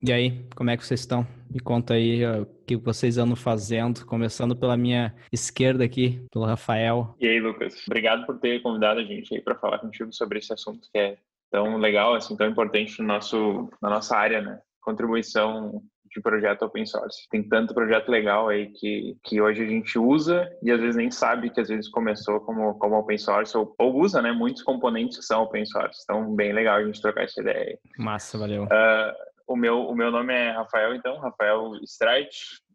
E aí, como é que vocês estão? Me conta aí o que vocês andam fazendo, começando pela minha esquerda aqui, pelo Rafael. E aí, Lucas? Obrigado por ter convidado a gente aí para falar contigo sobre esse assunto que é tão legal, assim, tão importante no nosso, na nossa área, né? Contribuição de projeto open source. Tem tanto projeto legal aí que, que hoje a gente usa e às vezes nem sabe que às vezes começou como, como open source ou, ou usa, né? Muitos componentes que são open source. Então, bem legal a gente trocar essa ideia aí. Massa, valeu. Uh, o meu, o meu nome é Rafael, então, Rafael Streit,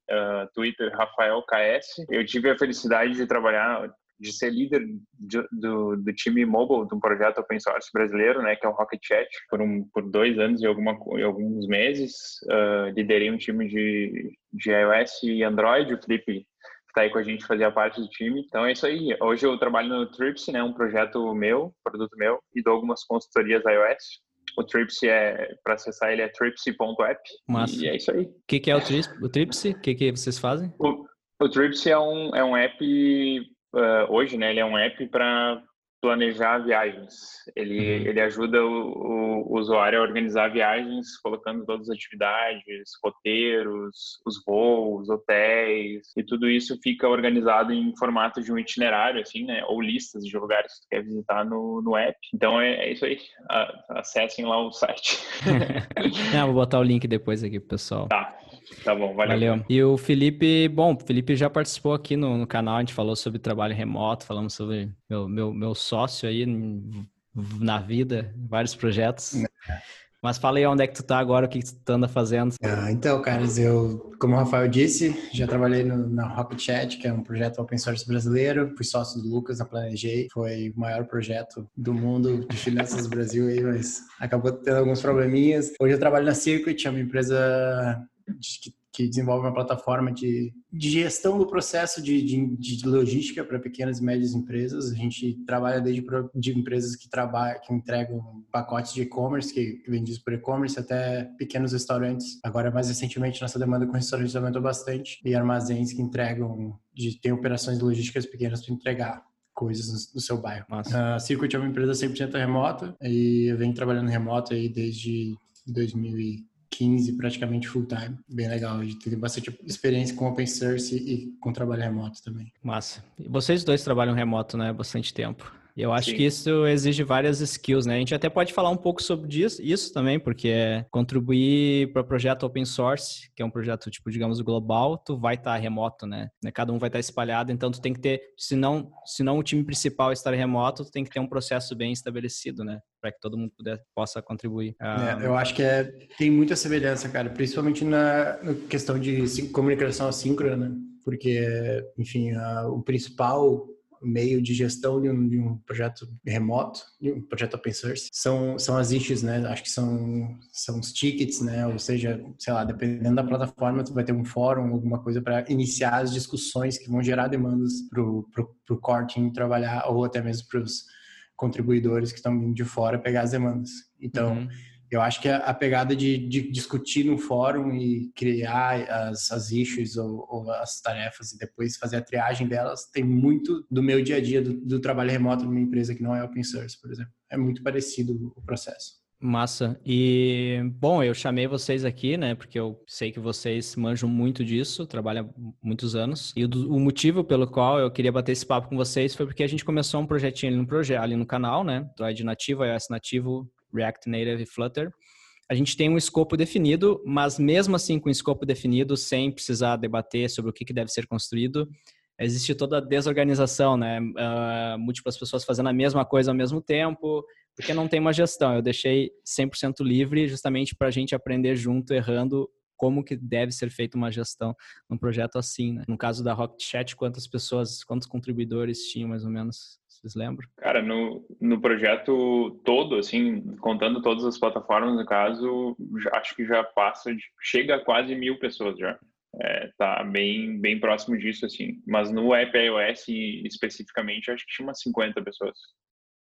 uh, Twitter Rafael KS. Eu tive a felicidade de trabalhar, de ser líder de, do, do time mobile de um projeto open source brasileiro, né, que é o Rocket Chat, por, um, por dois anos e, alguma, e alguns meses. Uh, liderei um time de, de iOS e Android, o Felipe está aí com a gente fazia parte do time. Então é isso aí. Hoje eu trabalho no Trips, né, um projeto meu, produto meu, e dou algumas consultorias iOS. O Tripsy é, para acessar ele é tripsy.app. E é isso aí. O que, que, é o, Trips, o Tripsy? O que, que vocês fazem? O, o Tripsy é um, é um app, uh, hoje, né? Ele é um app para planejar viagens. Ele, uhum. ele ajuda o, o, usuário a organizar viagens, colocando todas as atividades, roteiros, os voos, hotéis, e tudo isso fica organizado em formato de um itinerário, assim, né? Ou listas de lugares que você quer visitar no, no app. Então é, é isso aí. Acessem lá o site. Não, vou botar o link depois aqui pro pessoal. Tá. Tá bom, valeu. valeu. E o Felipe, bom, o Felipe já participou aqui no, no canal, a gente falou sobre trabalho remoto, falamos sobre meu, meu, meu sócio aí na vida, vários projetos. É. Mas fala aí onde é que tu tá agora, o que, que tu anda fazendo. Ah, então, caras, eu, como o Rafael disse, já trabalhei no, na Rocket Chat, que é um projeto open source brasileiro. Fui sócio do Lucas na Planejei. Foi o maior projeto do mundo de finanças do Brasil aí, mas acabou tendo alguns probleminhas. Hoje eu trabalho na Circuit, é uma empresa que, que desenvolve uma plataforma de, de gestão do processo de, de, de logística para pequenas e médias empresas. A gente trabalha desde de empresas que trabalham, que entregam pacotes de e-commerce, que, que vendidos por e-commerce, até pequenos restaurantes. Agora, mais recentemente, nossa demanda com restaurantes aumentou bastante e armazéns que entregam, de, tem operações logísticas pequenas para entregar coisas no, seu bairro. A Circuit é uma empresa 100% remota e eu venho trabalhando remoto aí desde 2000 15 praticamente full time. Bem legal. A gente bastante experiência com open source e com trabalho remoto também. Massa. E vocês dois trabalham remoto, né? Bastante tempo. Eu acho Sim. que isso exige várias skills, né? A gente até pode falar um pouco sobre isso, isso também, porque é contribuir para o projeto open source, que é um projeto, tipo, digamos, global, tu vai estar tá remoto, né? Cada um vai estar tá espalhado, então tu tem que ter, se não, se não o time principal estar remoto, tu tem que ter um processo bem estabelecido, né? Para que todo mundo puder, possa contribuir. É, eu acho que é, tem muita semelhança, cara, principalmente na, na questão de comunicação assíncrona, né? Porque, enfim, a, o principal meio de gestão de um, de um, projeto remoto, de um projeto open source, são, são as issues, né? Acho que são, são os tickets, né? Ou seja, sei lá, dependendo da plataforma, tu vai ter um fórum, alguma coisa para iniciar as discussões que vão gerar demandas para o core team trabalhar, ou até mesmo para os contribuidores que estão vindo de fora pegar as demandas. Então, uhum eu acho que a, pegada de, de, discutir no fórum e criar as, as issues ou, ou, as tarefas e depois fazer a triagem delas tem muito do meu dia a dia do, do trabalho remoto numa empresa que não é open source, por exemplo. É muito parecido o processo. Massa. E, bom, eu chamei vocês aqui, né, porque eu sei que vocês manjam muito disso, trabalham muitos anos. E o, o, motivo pelo qual eu queria bater esse papo com vocês foi porque a gente começou um projetinho ali no, ali no canal, né, Droid nativo, iOS nativo, React Native e Flutter. A gente tem um escopo definido, mas mesmo assim com o escopo definido, sem precisar debater sobre o que, que deve ser construído, existe toda a desorganização, né? Uh, múltiplas pessoas fazendo a mesma coisa ao mesmo tempo, porque não tem uma gestão. Eu deixei 100% livre justamente para a gente aprender junto, errando, como que deve ser feita uma gestão num projeto assim, né? No caso da Rocket Chat, quantas pessoas, quantos contribuidores tinham mais ou menos? Vocês lembram? Cara, no, no projeto todo, assim, contando todas as plataformas, no caso, já, acho que já passa, de, chega a quase mil pessoas já. É, tá bem, bem próximo disso, assim. Mas no app iOS, especificamente, acho que tinha umas 50 pessoas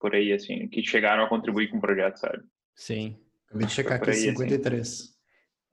por aí, assim, que chegaram a contribuir com o projeto, sabe? Sim. Acabei de checar aqui, aí, 53. Assim.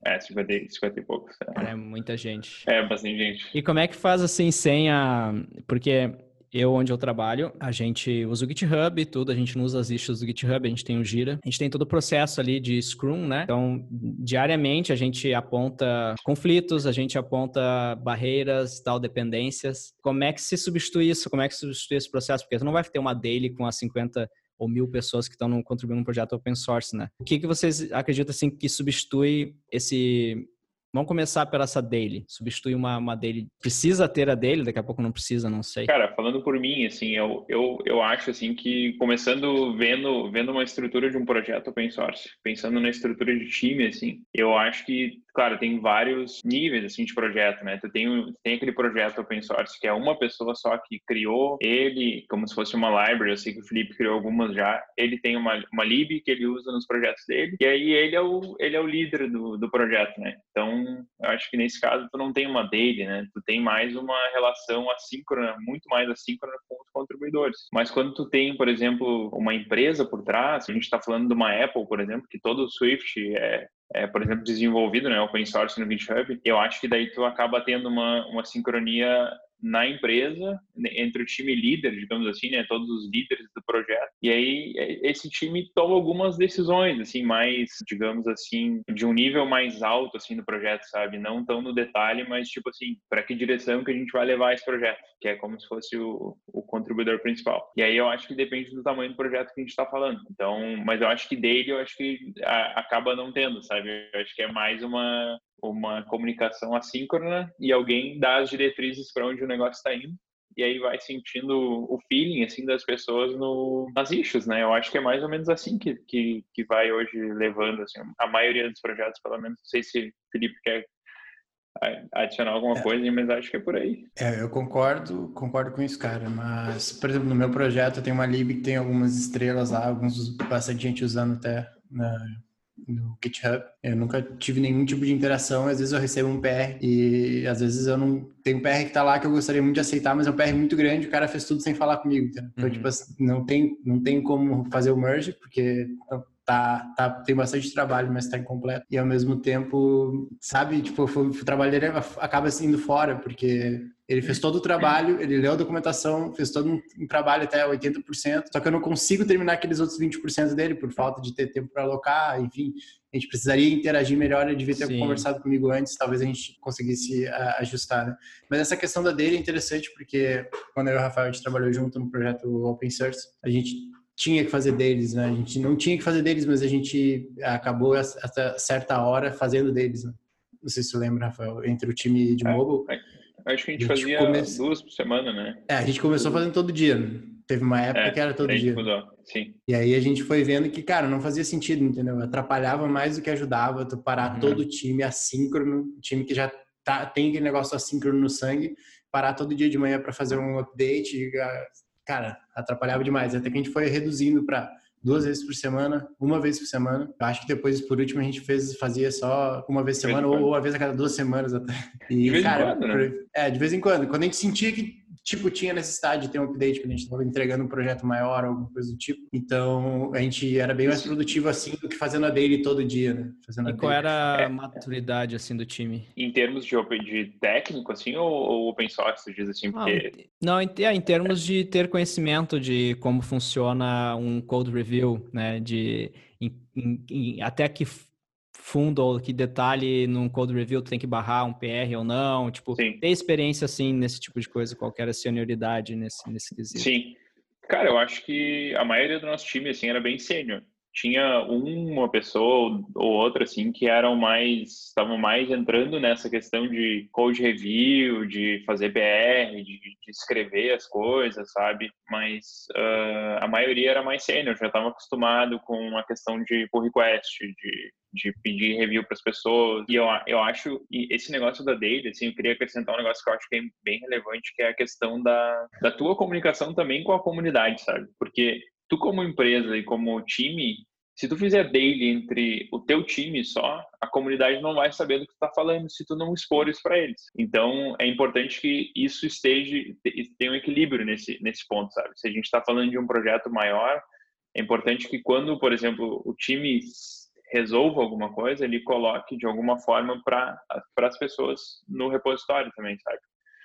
É, 50, 50 e poucos. É. é muita gente. É, bastante gente. E como é que faz assim sem a. Porque eu, onde eu trabalho, a gente usa o GitHub e tudo, a gente não usa as issues do GitHub, a gente tem o Gira. A gente tem todo o processo ali de Scrum, né? Então, diariamente a gente aponta conflitos, a gente aponta barreiras, tal, dependências. Como é que se substitui isso? Como é que se substitui esse processo? Porque tu não vai ter uma daily com as 50 ou mil pessoas que estão contribuindo no projeto open source, né? O que, que vocês acreditam assim que substitui esse Vamos começar pela essa daily. Substituir uma, uma daily. Precisa ter a daily, daqui a pouco não precisa, não sei. Cara, falando por mim, assim, eu, eu, eu acho assim que começando vendo, vendo uma estrutura de um projeto open source, pensando na estrutura de time, assim, eu acho que claro, tem vários níveis assim de projeto, né? Tu tem, tem aquele projeto open source que é uma pessoa só que criou ele, como se fosse uma library, eu sei que o Felipe criou algumas já. Ele tem uma, uma lib que ele usa nos projetos dele, e aí ele é o, ele é o líder do, do projeto, né? Então, eu acho que nesse caso tu não tem uma daily, né? Tu tem mais uma relação assíncrona, muito mais assíncrona com os contribuidores. Mas quando tu tem, por exemplo, uma empresa por trás, a gente está falando de uma Apple, por exemplo, que todo o Swift é, é, por exemplo, desenvolvido, né, open source no GitHub, eu acho que daí tu acaba tendo uma, uma sincronia na empresa, né, entre o time líder, digamos assim, né, todos os líderes do projeto. E aí é, esse time toma algumas decisões, assim, mais, digamos assim, de um nível mais alto, assim, do projeto, sabe? Não tão no detalhe, mas tipo assim, para que direção que a gente vai levar esse projeto, que é como se fosse o, o contribuidor principal. E aí eu acho que depende do tamanho do projeto que a gente está falando. Então, mas eu acho que dele, eu acho que a, acaba não tendo, sabe? Eu acho que é mais uma uma comunicação assíncrona e alguém dá as diretrizes para onde o negócio está indo e aí vai sentindo o feeling assim das pessoas no, nas issues, né? Eu acho que é mais ou menos assim que, que, que vai hoje levando assim, a maioria dos projetos, pelo menos. Não sei se o Felipe quer adicionar alguma é. coisa, mas acho que é por aí. É, eu concordo, concordo com isso, cara. Mas, por exemplo, no meu projeto eu tenho uma lib que tem algumas estrelas lá, alguns bastante gente usando até na, no GitHub. Eu nunca tive nenhum tipo de interação, às vezes eu recebo um PR e às vezes eu não tenho um PR que tá lá que eu gostaria muito de aceitar, mas é um PR muito grande, o cara fez tudo sem falar comigo? Então, uhum. tipo, assim, não tem não tem como fazer o merge porque tá, tá tem bastante trabalho, mas tá incompleto. E ao mesmo tempo, sabe, tipo, o trabalho dele acaba indo fora porque ele fez todo o trabalho, ele leu a documentação, fez todo um, trabalho até 80%, só que eu não consigo terminar aqueles outros 20% dele por falta de ter tempo para alocar, enfim, a gente precisaria interagir melhor, ele devia ter Sim. conversado comigo antes, talvez a gente conseguisse ajustar, né? Mas essa questão da dele é interessante porque quando eu e o Rafael a gente trabalhou junto no projeto Open Source, a gente tinha que fazer deles, né? A gente não tinha que fazer deles, mas a gente acabou até certa hora fazendo deles, né? Não sei se você lembra, Rafael, entre o time de é, mobile. É Acho que a gente, a gente fazia come... duas por semana, né? É, a gente começou fazendo todo dia. Né? Teve uma época é, que era todo dia. Mudou. Sim. E aí a gente foi vendo que, cara, não fazia sentido, entendeu? Atrapalhava mais do que ajudava tu parar uhum. todo o time assíncrono, time que já tá, tem aquele negócio assíncrono no sangue, parar todo dia de manhã para fazer um update, cara, atrapalhava demais. Até que a gente foi reduzindo para duas vezes por semana, uma vez por semana. Eu acho que depois, por último, a gente fez, fazia só uma vez por semana ou uma vez a cada duas semanas até. E, de vez cara, em quando, né? É, de vez em quando. Quando a gente sentia que tipo, tinha necessidade de ter um update quando a gente estava entregando um projeto maior, alguma coisa do tipo. Então, a gente era bem mais produtivo assim do que fazendo a daily todo dia, né? Fazendo e qual daily. era a maturidade, assim, do time? Em termos de, de técnico, assim, ou, ou open source, tu diz assim? Porque... Não, em, é, em termos de ter conhecimento de como funciona um code review, né? De em, em, até que fundo ou que detalhe num code review tu tem que barrar um PR ou não, tipo, Sim. ter experiência assim nesse tipo de coisa, qualquer senioridade nesse, nesse quesito. Sim. Cara, eu acho que a maioria do nosso time, assim, era bem sênior. Tinha uma pessoa ou outra, assim, que eram mais, estavam mais entrando nessa questão de code review, de fazer BR, de, de escrever as coisas, sabe? Mas uh, a maioria era mais sênior, já estava acostumado com a questão de pull request, de de pedir review para as pessoas. E eu, eu acho, e esse negócio da daily, assim, eu queria acrescentar um negócio que eu acho que é bem relevante, que é a questão da, da tua comunicação também com a comunidade, sabe? Porque tu como empresa e como time, se tu fizer daily entre o teu time só, a comunidade não vai saber do que tu tá falando se tu não expor isso para eles. Então, é importante que isso esteja, tenha um equilíbrio nesse, nesse ponto, sabe? Se a gente está falando de um projeto maior, é importante que quando, por exemplo, o time resolva alguma coisa, ele coloque de alguma forma para as pessoas no repositório também, sabe?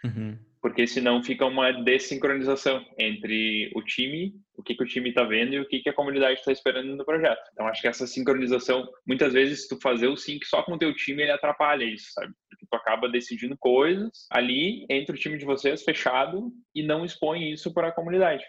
Uhum. porque senão fica uma desincronização entre o time, o que, que o time está vendo e o que, que a comunidade está esperando no projeto. Então, acho que essa sincronização, muitas vezes, tu fazer o sync só com o teu time, ele atrapalha isso, sabe? Porque tu acaba decidindo coisas ali entre o time de vocês, fechado, e não expõe isso para a comunidade.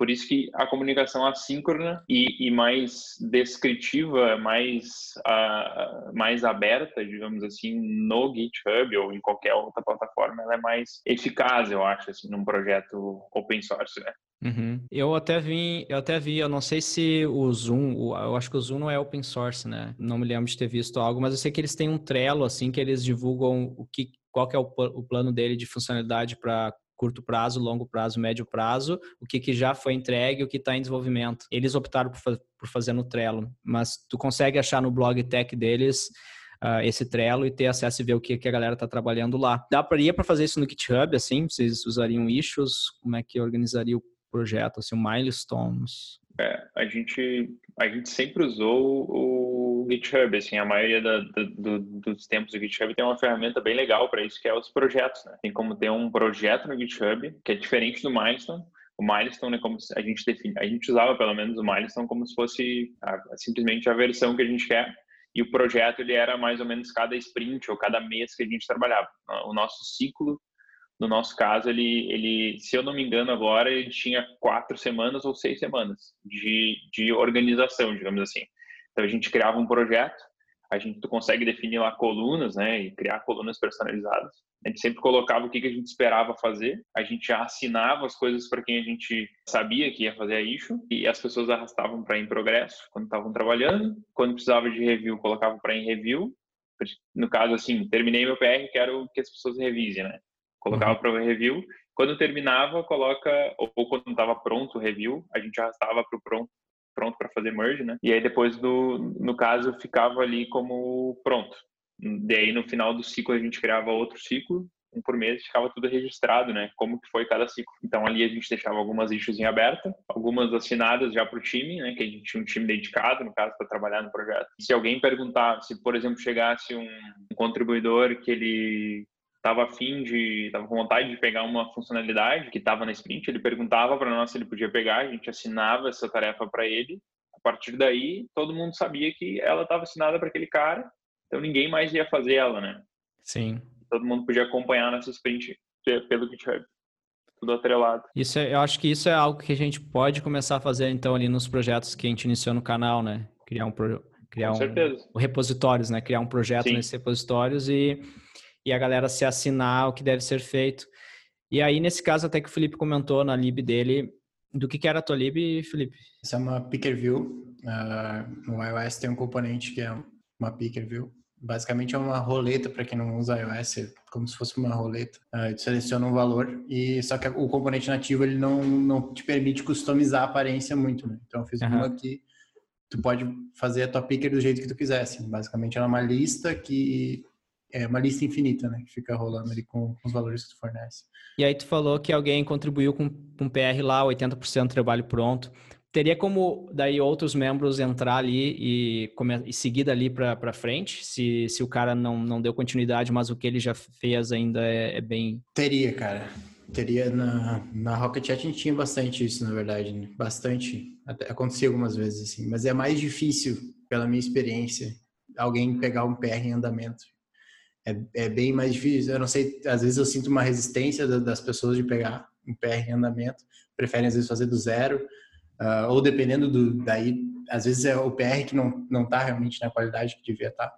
Por isso que a comunicação assíncrona e, e mais descritiva, mais, uh, mais aberta, digamos assim, no GitHub ou em qualquer outra plataforma, ela é mais eficaz, eu acho, assim, num projeto open source, né? Uhum. Eu até vi, eu até vi, eu não sei se o Zoom, eu acho que o Zoom não é open source, né? Não me lembro de ter visto algo, mas eu sei que eles têm um Trello, assim, que eles divulgam o que, qual que é o, o plano dele de funcionalidade para curto prazo, longo prazo, médio prazo, o que, que já foi entregue, o que está em desenvolvimento. Eles optaram por, por, fazer no Trello, mas tu consegue achar no blog tech deles uh, esse Trello e ter acesso e ver o que, que a galera está trabalhando lá. Dá para para fazer isso no GitHub, assim? Vocês usariam issues? Como é que organizaria o projeto, assim, milestones? É, a gente a gente sempre usou o GitHub, assim, a maioria da, do, dos tempos do GitHub tem uma ferramenta bem legal para isso, que é os projetos, né? Tem como ter um projeto no GitHub, que é diferente do Milestone. O Milestone é como a gente define, a gente usava pelo menos o Milestone como se fosse a, simplesmente a versão que a gente quer. E o projeto ele era mais ou menos cada sprint ou cada mês que a gente trabalhava. O nosso ciclo no nosso caso, ele, ele, se eu não me engano agora, ele tinha quatro semanas ou seis semanas de, de organização, digamos assim. Então a gente criava um projeto, a gente consegue definir lá colunas, né, e criar colunas personalizadas. A gente sempre colocava o que, que a gente esperava fazer, a gente já assinava as coisas para quem a gente sabia que ia fazer a issue, e as pessoas arrastavam para em progresso quando estavam trabalhando. Quando precisava de review, colocava para em review. No caso, assim, terminei meu PR, quero que as pessoas revisem, né? colocava uhum. para review. Quando terminava, coloca ou quando estava pronto o review, a gente arrastava para o pronto pronto para fazer merge, né? E aí depois do no caso ficava ali como pronto. Daí no final do ciclo a gente criava outro ciclo, um por mês, ficava tudo registrado, né? Como que foi cada ciclo. Então ali a gente deixava algumas issues em aberta, algumas assinadas já para o time, né? Que a gente tinha um time dedicado, no caso, para trabalhar no projeto. Se alguém perguntar, se por exemplo chegasse um, um contribuidor que ele estava afim de, estava com vontade de pegar uma funcionalidade que estava na sprint, ele perguntava para nós se ele podia pegar, a gente assinava essa tarefa para ele. A partir daí, todo mundo sabia que ela estava assinada para aquele cara, então ninguém mais ia fazer ela, né? Sim. Todo mundo podia acompanhar nessa sprint pelo GitHub. Tudo atrelado. Isso é, eu acho que isso é algo que a gente pode começar a fazer então ali nos projetos que a gente iniciou no canal, né? Criar um criar Com um, um repositórios, né? Criar um projeto Sim. nesses repositórios e e a galera se assinar o que deve ser feito. E aí, nesse caso, até que o Felipe comentou na lib dele, do que, que era a tua lib, Felipe? Essa é uma picker view. Uh, no iOS tem um componente que é uma picker view. Basicamente é uma roleta para quem não usa iOS, é como se fosse uma roleta. Uh, tu seleciona um valor e só que o componente nativo ele não, não te permite customizar a aparência muito, né? Então eu fiz uhum. uma que tu pode fazer a tua picker do jeito que tu quiser. Assim. Basicamente ela é uma lista que é uma lista infinita, né? Que fica rolando ali com, com, os valores que tu fornece. E aí tu falou que alguém contribuiu com um PR lá, 80% do trabalho pronto. Teria como daí outros membros entrar ali e, e seguir dali para frente, se, se o cara não, não deu continuidade, mas o que ele já fez ainda é, é bem. Teria, cara. Teria na, na Rocket Chat a gente tinha bastante isso, na verdade. Né? Bastante. Até acontecia algumas vezes, assim. Mas é mais difícil, pela minha experiência, alguém pegar um PR em andamento é, é bem mais difícil. Eu não sei, às vezes eu sinto uma resistência das pessoas de pegar um PR em andamento, preferem às vezes fazer do zero, uh, ou dependendo do daí, às vezes é o PR que não não está realmente na qualidade que devia estar. Tá.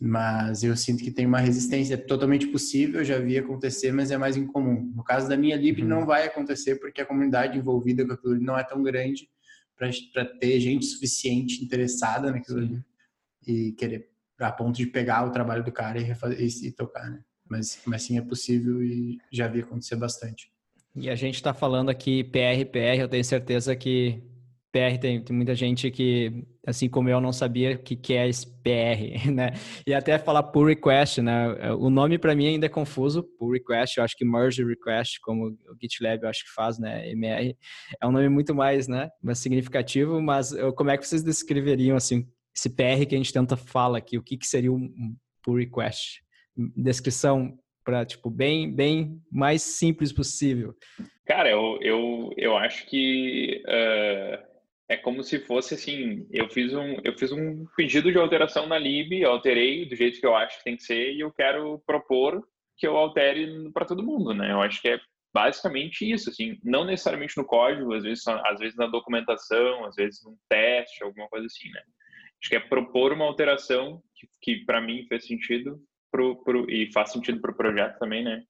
Mas eu sinto que tem uma resistência é totalmente possível, já vi acontecer, mas é mais incomum. No caso da minha lib uhum. não vai acontecer porque a comunidade envolvida com aquilo não é tão grande para ter gente suficiente interessada naquilo ali e querer a ponto de pegar o trabalho do cara e, refazer, e, tocar, né? Mas, mas sim é possível e já vi acontecer bastante. E a gente está falando aqui PR, PR, eu tenho certeza que PR tem, tem, muita gente que, assim como eu, não sabia o que, que é esse PR, né? E até falar pull request, né? O nome para mim ainda é confuso, pull request, eu acho que merge request, como o GitLab eu acho que faz, né? MR, é um nome muito mais, né? Mais significativo, mas como é que vocês descreveriam, assim, esse PR que a gente tenta falar aqui, o que, que seria um pull request? Descrição para tipo bem bem mais simples possível? Cara, eu, eu, eu acho que uh, é como se fosse assim, eu fiz um eu fiz um pedido de alteração na lib, alterei do jeito que eu acho que tem que ser e eu quero propor que eu altere para todo mundo, né? Eu acho que é basicamente isso, assim, não necessariamente no código, às vezes, às vezes na documentação, às vezes num teste, alguma coisa assim, né? Acho que é propor uma alteração que, que para mim fez sentido pro, pro, e faz sentido para o projeto também, né?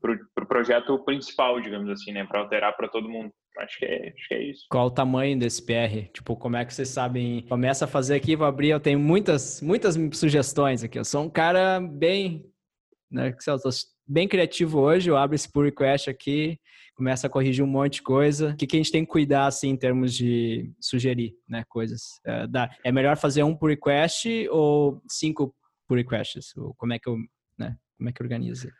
Para o pro projeto principal, digamos assim, né? Para alterar para todo mundo. Acho que, é, acho que é isso. Qual o tamanho desse PR? Tipo, como é que vocês sabem? Começa a fazer aqui, vou abrir. Eu tenho muitas, muitas sugestões aqui. Eu sou um cara bem, né? Eu tô bem criativo hoje. Eu abro esse pull request aqui, começa a corrigir um monte de coisa. O que, que a gente tem que cuidar, assim, em termos de sugerir, né? Coisas. É, dá. é melhor fazer um pull request ou cinco pull requests? Ou como é que eu, né? Como é que organiza?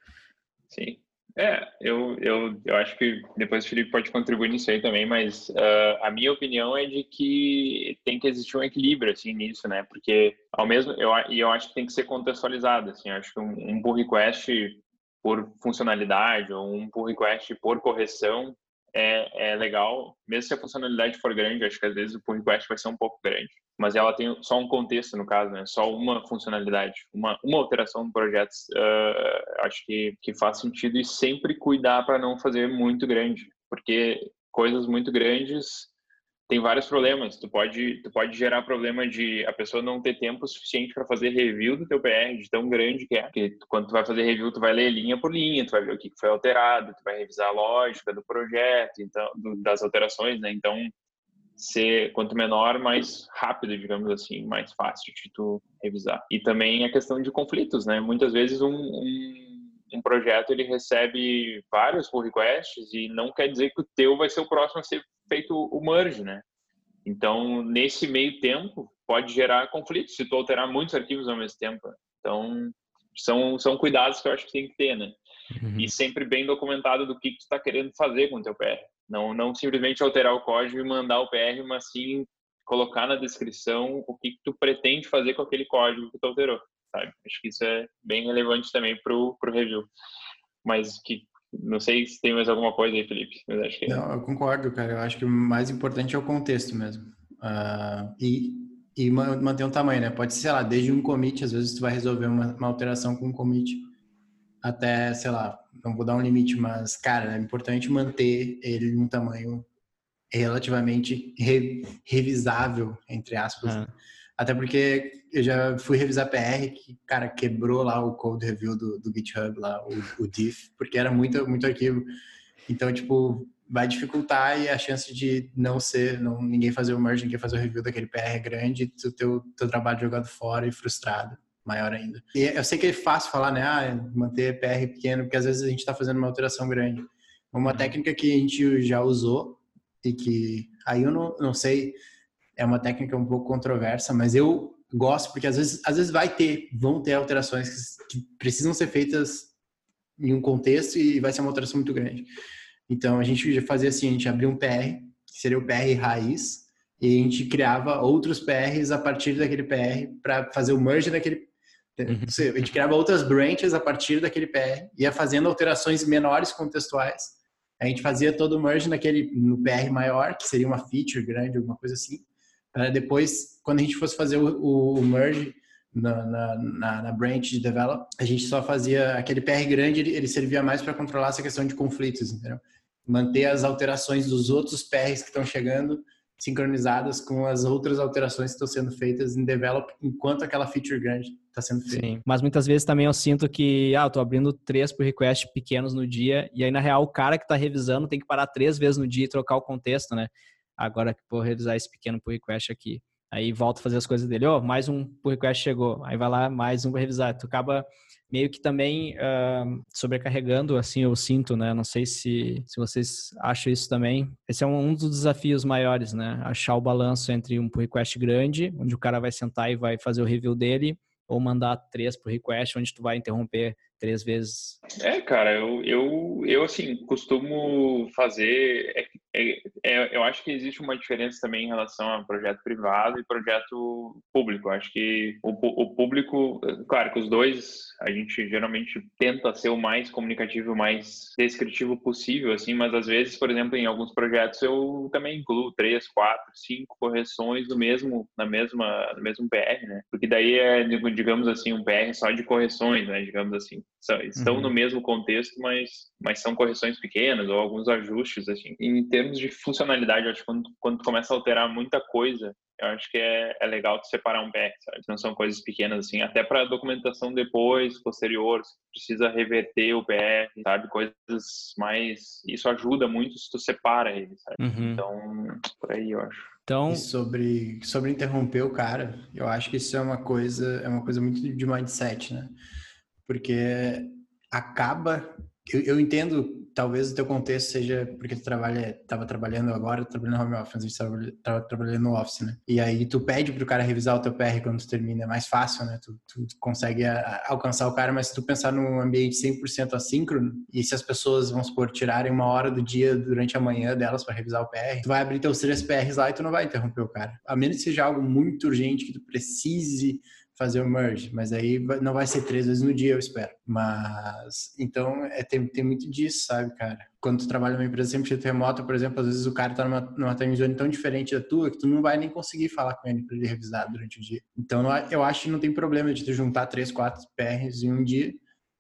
Sim. É, eu, eu, eu acho que depois o Felipe pode contribuir nisso aí também, mas uh, a minha opinião é de que tem que existir um equilíbrio, assim, nisso, né? Porque, ao mesmo... Eu, e eu acho que tem que ser contextualizado, assim. Eu acho que um, um pull request por funcionalidade ou um pull request por correção é, é legal, mesmo se a funcionalidade for grande, acho que às vezes o pull request vai ser um pouco grande, mas ela tem só um contexto no caso, né? Só uma funcionalidade, uma, uma alteração no projeto, uh, acho que, que faz sentido e sempre cuidar para não fazer muito grande, porque coisas muito grandes tem vários problemas. Tu pode, tu pode gerar problema de a pessoa não ter tempo suficiente para fazer review do teu PR, de tão grande que é. Porque quando tu vai fazer review, tu vai ler linha por linha, tu vai ver o que foi alterado, tu vai revisar a lógica do projeto, então do, das alterações, né? Então, ser quanto menor, mais rápido, digamos assim, mais fácil de tu revisar. E também a questão de conflitos, né? Muitas vezes um, um um projeto ele recebe vários pull requests e não quer dizer que o teu vai ser o próximo a ser feito o merge, né? Então, nesse meio tempo, pode gerar conflitos se tu alterar muitos arquivos ao mesmo tempo. Então, são, são cuidados que eu acho que tem que ter, né? Uhum. E sempre bem documentado do que, que tu está querendo fazer com o teu PR. Não, não simplesmente alterar o código e mandar o PR, mas sim colocar na descrição o que, que tu pretende fazer com aquele código que tu alterou, sabe? Acho que isso é bem relevante também para o review. Mas que não sei se tem mais alguma coisa aí, Felipe. Mas acho que... Não, eu concordo, cara. Eu acho que o mais importante é o contexto mesmo. Uh, e, e manter um tamanho, né? Pode ser, sei lá, desde um commit, às vezes tu vai resolver uma, uma alteração com um commit, até, sei lá, não vou dar um limite, mas, cara, é importante manter ele num tamanho relativamente re, revisável, entre aspas. Ah. Até porque eu já fui revisar PR que, cara, quebrou lá o code review do, do GitHub, lá, o, o diff, porque era muito, muito arquivo. Então, tipo, vai dificultar e a chance de não ser, não, ninguém fazer o merge, ninguém fazer o review daquele PR é grande, o teu, teu trabalho jogado fora e frustrado, maior ainda. E eu sei que é fácil falar, né, ah, manter PR pequeno, porque às vezes a gente está fazendo uma alteração grande. Uma técnica que a gente já usou e que aí eu não, não sei é uma técnica um pouco controversa, mas eu gosto porque às vezes, às vezes vai ter, vão ter alterações que, que precisam ser feitas em um contexto e vai ser uma alteração muito grande. Então a gente já fazia assim, a gente abria um PR, que seria o PR raiz, e a gente criava outros PRs a partir daquele PR para fazer o merge daquele uhum. a gente criava outras branches a partir daquele PR, ia fazendo alterações menores contextuais. A gente fazia todo o merge naquele no PR maior, que seria uma feature grande, alguma coisa assim. Para depois, quando a gente fosse fazer o, o, merge na, na, na, na, branch de develop, a gente só fazia aquele PR grande, ele, ele servia mais para controlar essa questão de conflitos, entendeu? Manter as alterações dos outros PRs que estão chegando sincronizadas com as outras alterações que estão sendo feitas em develop enquanto aquela feature grande está sendo feita. Sim, mas muitas vezes também eu sinto que, ah, eu tô abrindo três por request pequenos no dia e aí na real o cara que está revisando tem que parar três vezes no dia e trocar o contexto, né? Agora que vou realizar esse pequeno pull request aqui. Aí volta a fazer as coisas dele, ó, oh, mais um pull request chegou, aí vai lá, mais um para revisar. Tu acaba meio que também uh, sobrecarregando, assim, eu sinto, né? Não sei se, se vocês acham isso também. Esse é um, um, dos desafios maiores, né? Achar o balanço entre um pull request grande, onde o cara vai sentar e vai fazer o review dele, ou mandar três por request, onde tu vai interromper três vezes? É, cara, eu, eu, eu assim, costumo fazer. É, é, é, eu acho que existe uma diferença também em relação a projeto privado e projeto público. Eu acho que o, o público, claro que os dois A gente geralmente tenta ser o mais comunicativo, o mais descritivo possível, assim, mas às vezes, por exemplo, em alguns projetos eu também incluo três, quatro, cinco correções do mesmo, na mesma, no mesmo PR, né? Porque daí é, digamos assim, um PR só de correções, né? Digamos assim, estão uhum. no mesmo contexto, mas, mas são correções pequenas ou alguns ajustes, assim. Em termos de funcionalidade, eu acho que quando, quando começa a alterar muita coisa, eu acho que é, é legal de separar um PR, sabe? Não são coisas pequenas assim, até para documentação depois, posterior, se precisa reverter o PR, sabe? Coisas mais. Isso ajuda muito se tu separa ele, sabe? Uhum. Então, por aí eu acho. Então, e sobre sobre interromper o cara, eu acho que isso é uma coisa é uma coisa muito de mindset, né? Porque acaba eu, eu, entendo, talvez o teu contexto seja porque tu trabalha, tava trabalhando agora, trabalhando no home office, a tava, trabalhando no office, né? E aí tu pede pro cara revisar o teu PR quando tu termina, é mais fácil, né? Tu, tu consegue a, alcançar o cara, mas se tu pensar num ambiente 100% assíncrono, e se as pessoas, vamos supor, tirarem uma hora do dia durante a manhã delas para revisar o PR, tu vai abrir teus três PRs lá e tu não vai interromper o cara. A menos que seja algo muito urgente que tu precise fazer o merge, mas aí não vai ser três vezes no dia, eu espero. Mas, então, é, tem, tem muito disso, sabe, cara? Quando tu trabalha numa empresa 100% remota, por exemplo, às vezes o cara tá numa, numa time zone tão diferente da tua que tu não vai nem conseguir falar com ele para ele revisar durante o dia. Então, eu acho que não tem problema de tu juntar três, quatro PRs em um dia,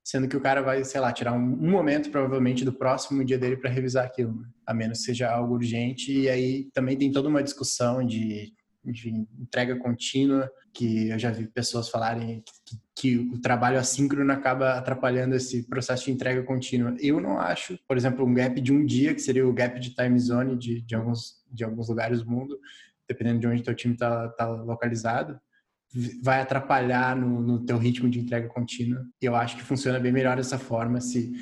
sendo que o cara vai, sei lá, tirar um, um momento provavelmente do próximo dia dele para revisar aquilo, né? a menos que seja algo urgente. E aí também tem toda uma discussão de enfim, entrega contínua, que eu já vi pessoas falarem que, que, o trabalho assíncrono acaba atrapalhando esse processo de entrega contínua. Eu não acho, por exemplo, um gap de um dia, que seria o gap de time zone de, de, alguns, de alguns lugares do mundo, dependendo de onde teu time está tá localizado, vai atrapalhar no, no teu ritmo de entrega contínua. Eu acho que funciona bem melhor dessa forma, se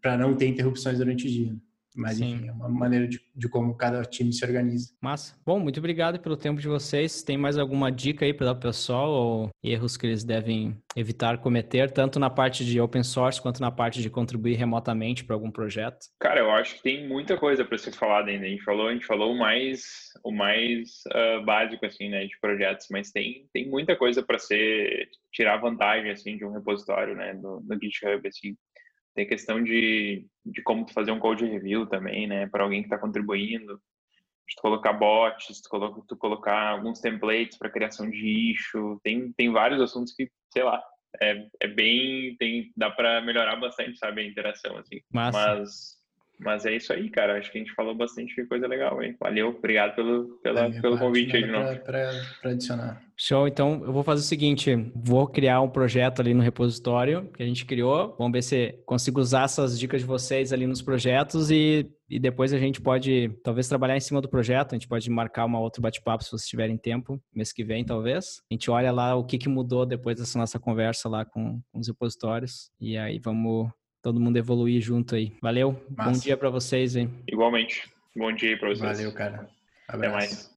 para não ter interrupções durante o dia. Mas Sim. enfim, é uma maneira de, de, como cada time se organiza. Massa. Bom, muito obrigado pelo tempo de vocês. Tem mais alguma dica aí para dar o pessoal ou erros que eles devem evitar cometer, tanto na parte de open source quanto na parte de contribuir remotamente para algum projeto? Cara, eu acho que tem muita coisa para ser falada ainda. A gente falou, a gente falou o mais, o mais uh, básico assim, né, de projetos, mas tem, tem muita coisa para ser tirar vantagem assim de um repositório, né, no, no GitHub assim. Tem questão de, de como tu fazer um code review também, né, para alguém que está contribuindo. De tu colocar bots, tu, coloca, tu colocar alguns templates para criação de issue. Tem, tem vários assuntos que, sei lá, é, é bem, tem, dá para melhorar bastante, sabe, a interação, assim. Massa. Mas mas é isso aí, cara. Acho que a gente falou bastante coisa legal, hein? Valeu, obrigado pelo, pela, pelo convite aí de novo. Para adicionar. Show, então eu vou fazer o seguinte: vou criar um projeto ali no repositório que a gente criou. Vamos ver se consigo usar essas dicas de vocês ali nos projetos e, e depois a gente pode talvez trabalhar em cima do projeto. A gente pode marcar uma outra bate-papo se vocês tiverem tempo, mês que vem, talvez. A gente olha lá o que, que mudou depois dessa nossa conversa lá com, com os repositórios e aí vamos todo mundo evoluir junto aí. Valeu. Massa. Bom dia para vocês, hein? Igualmente. Bom dia para vocês. Valeu, cara. Abraço. Até mais.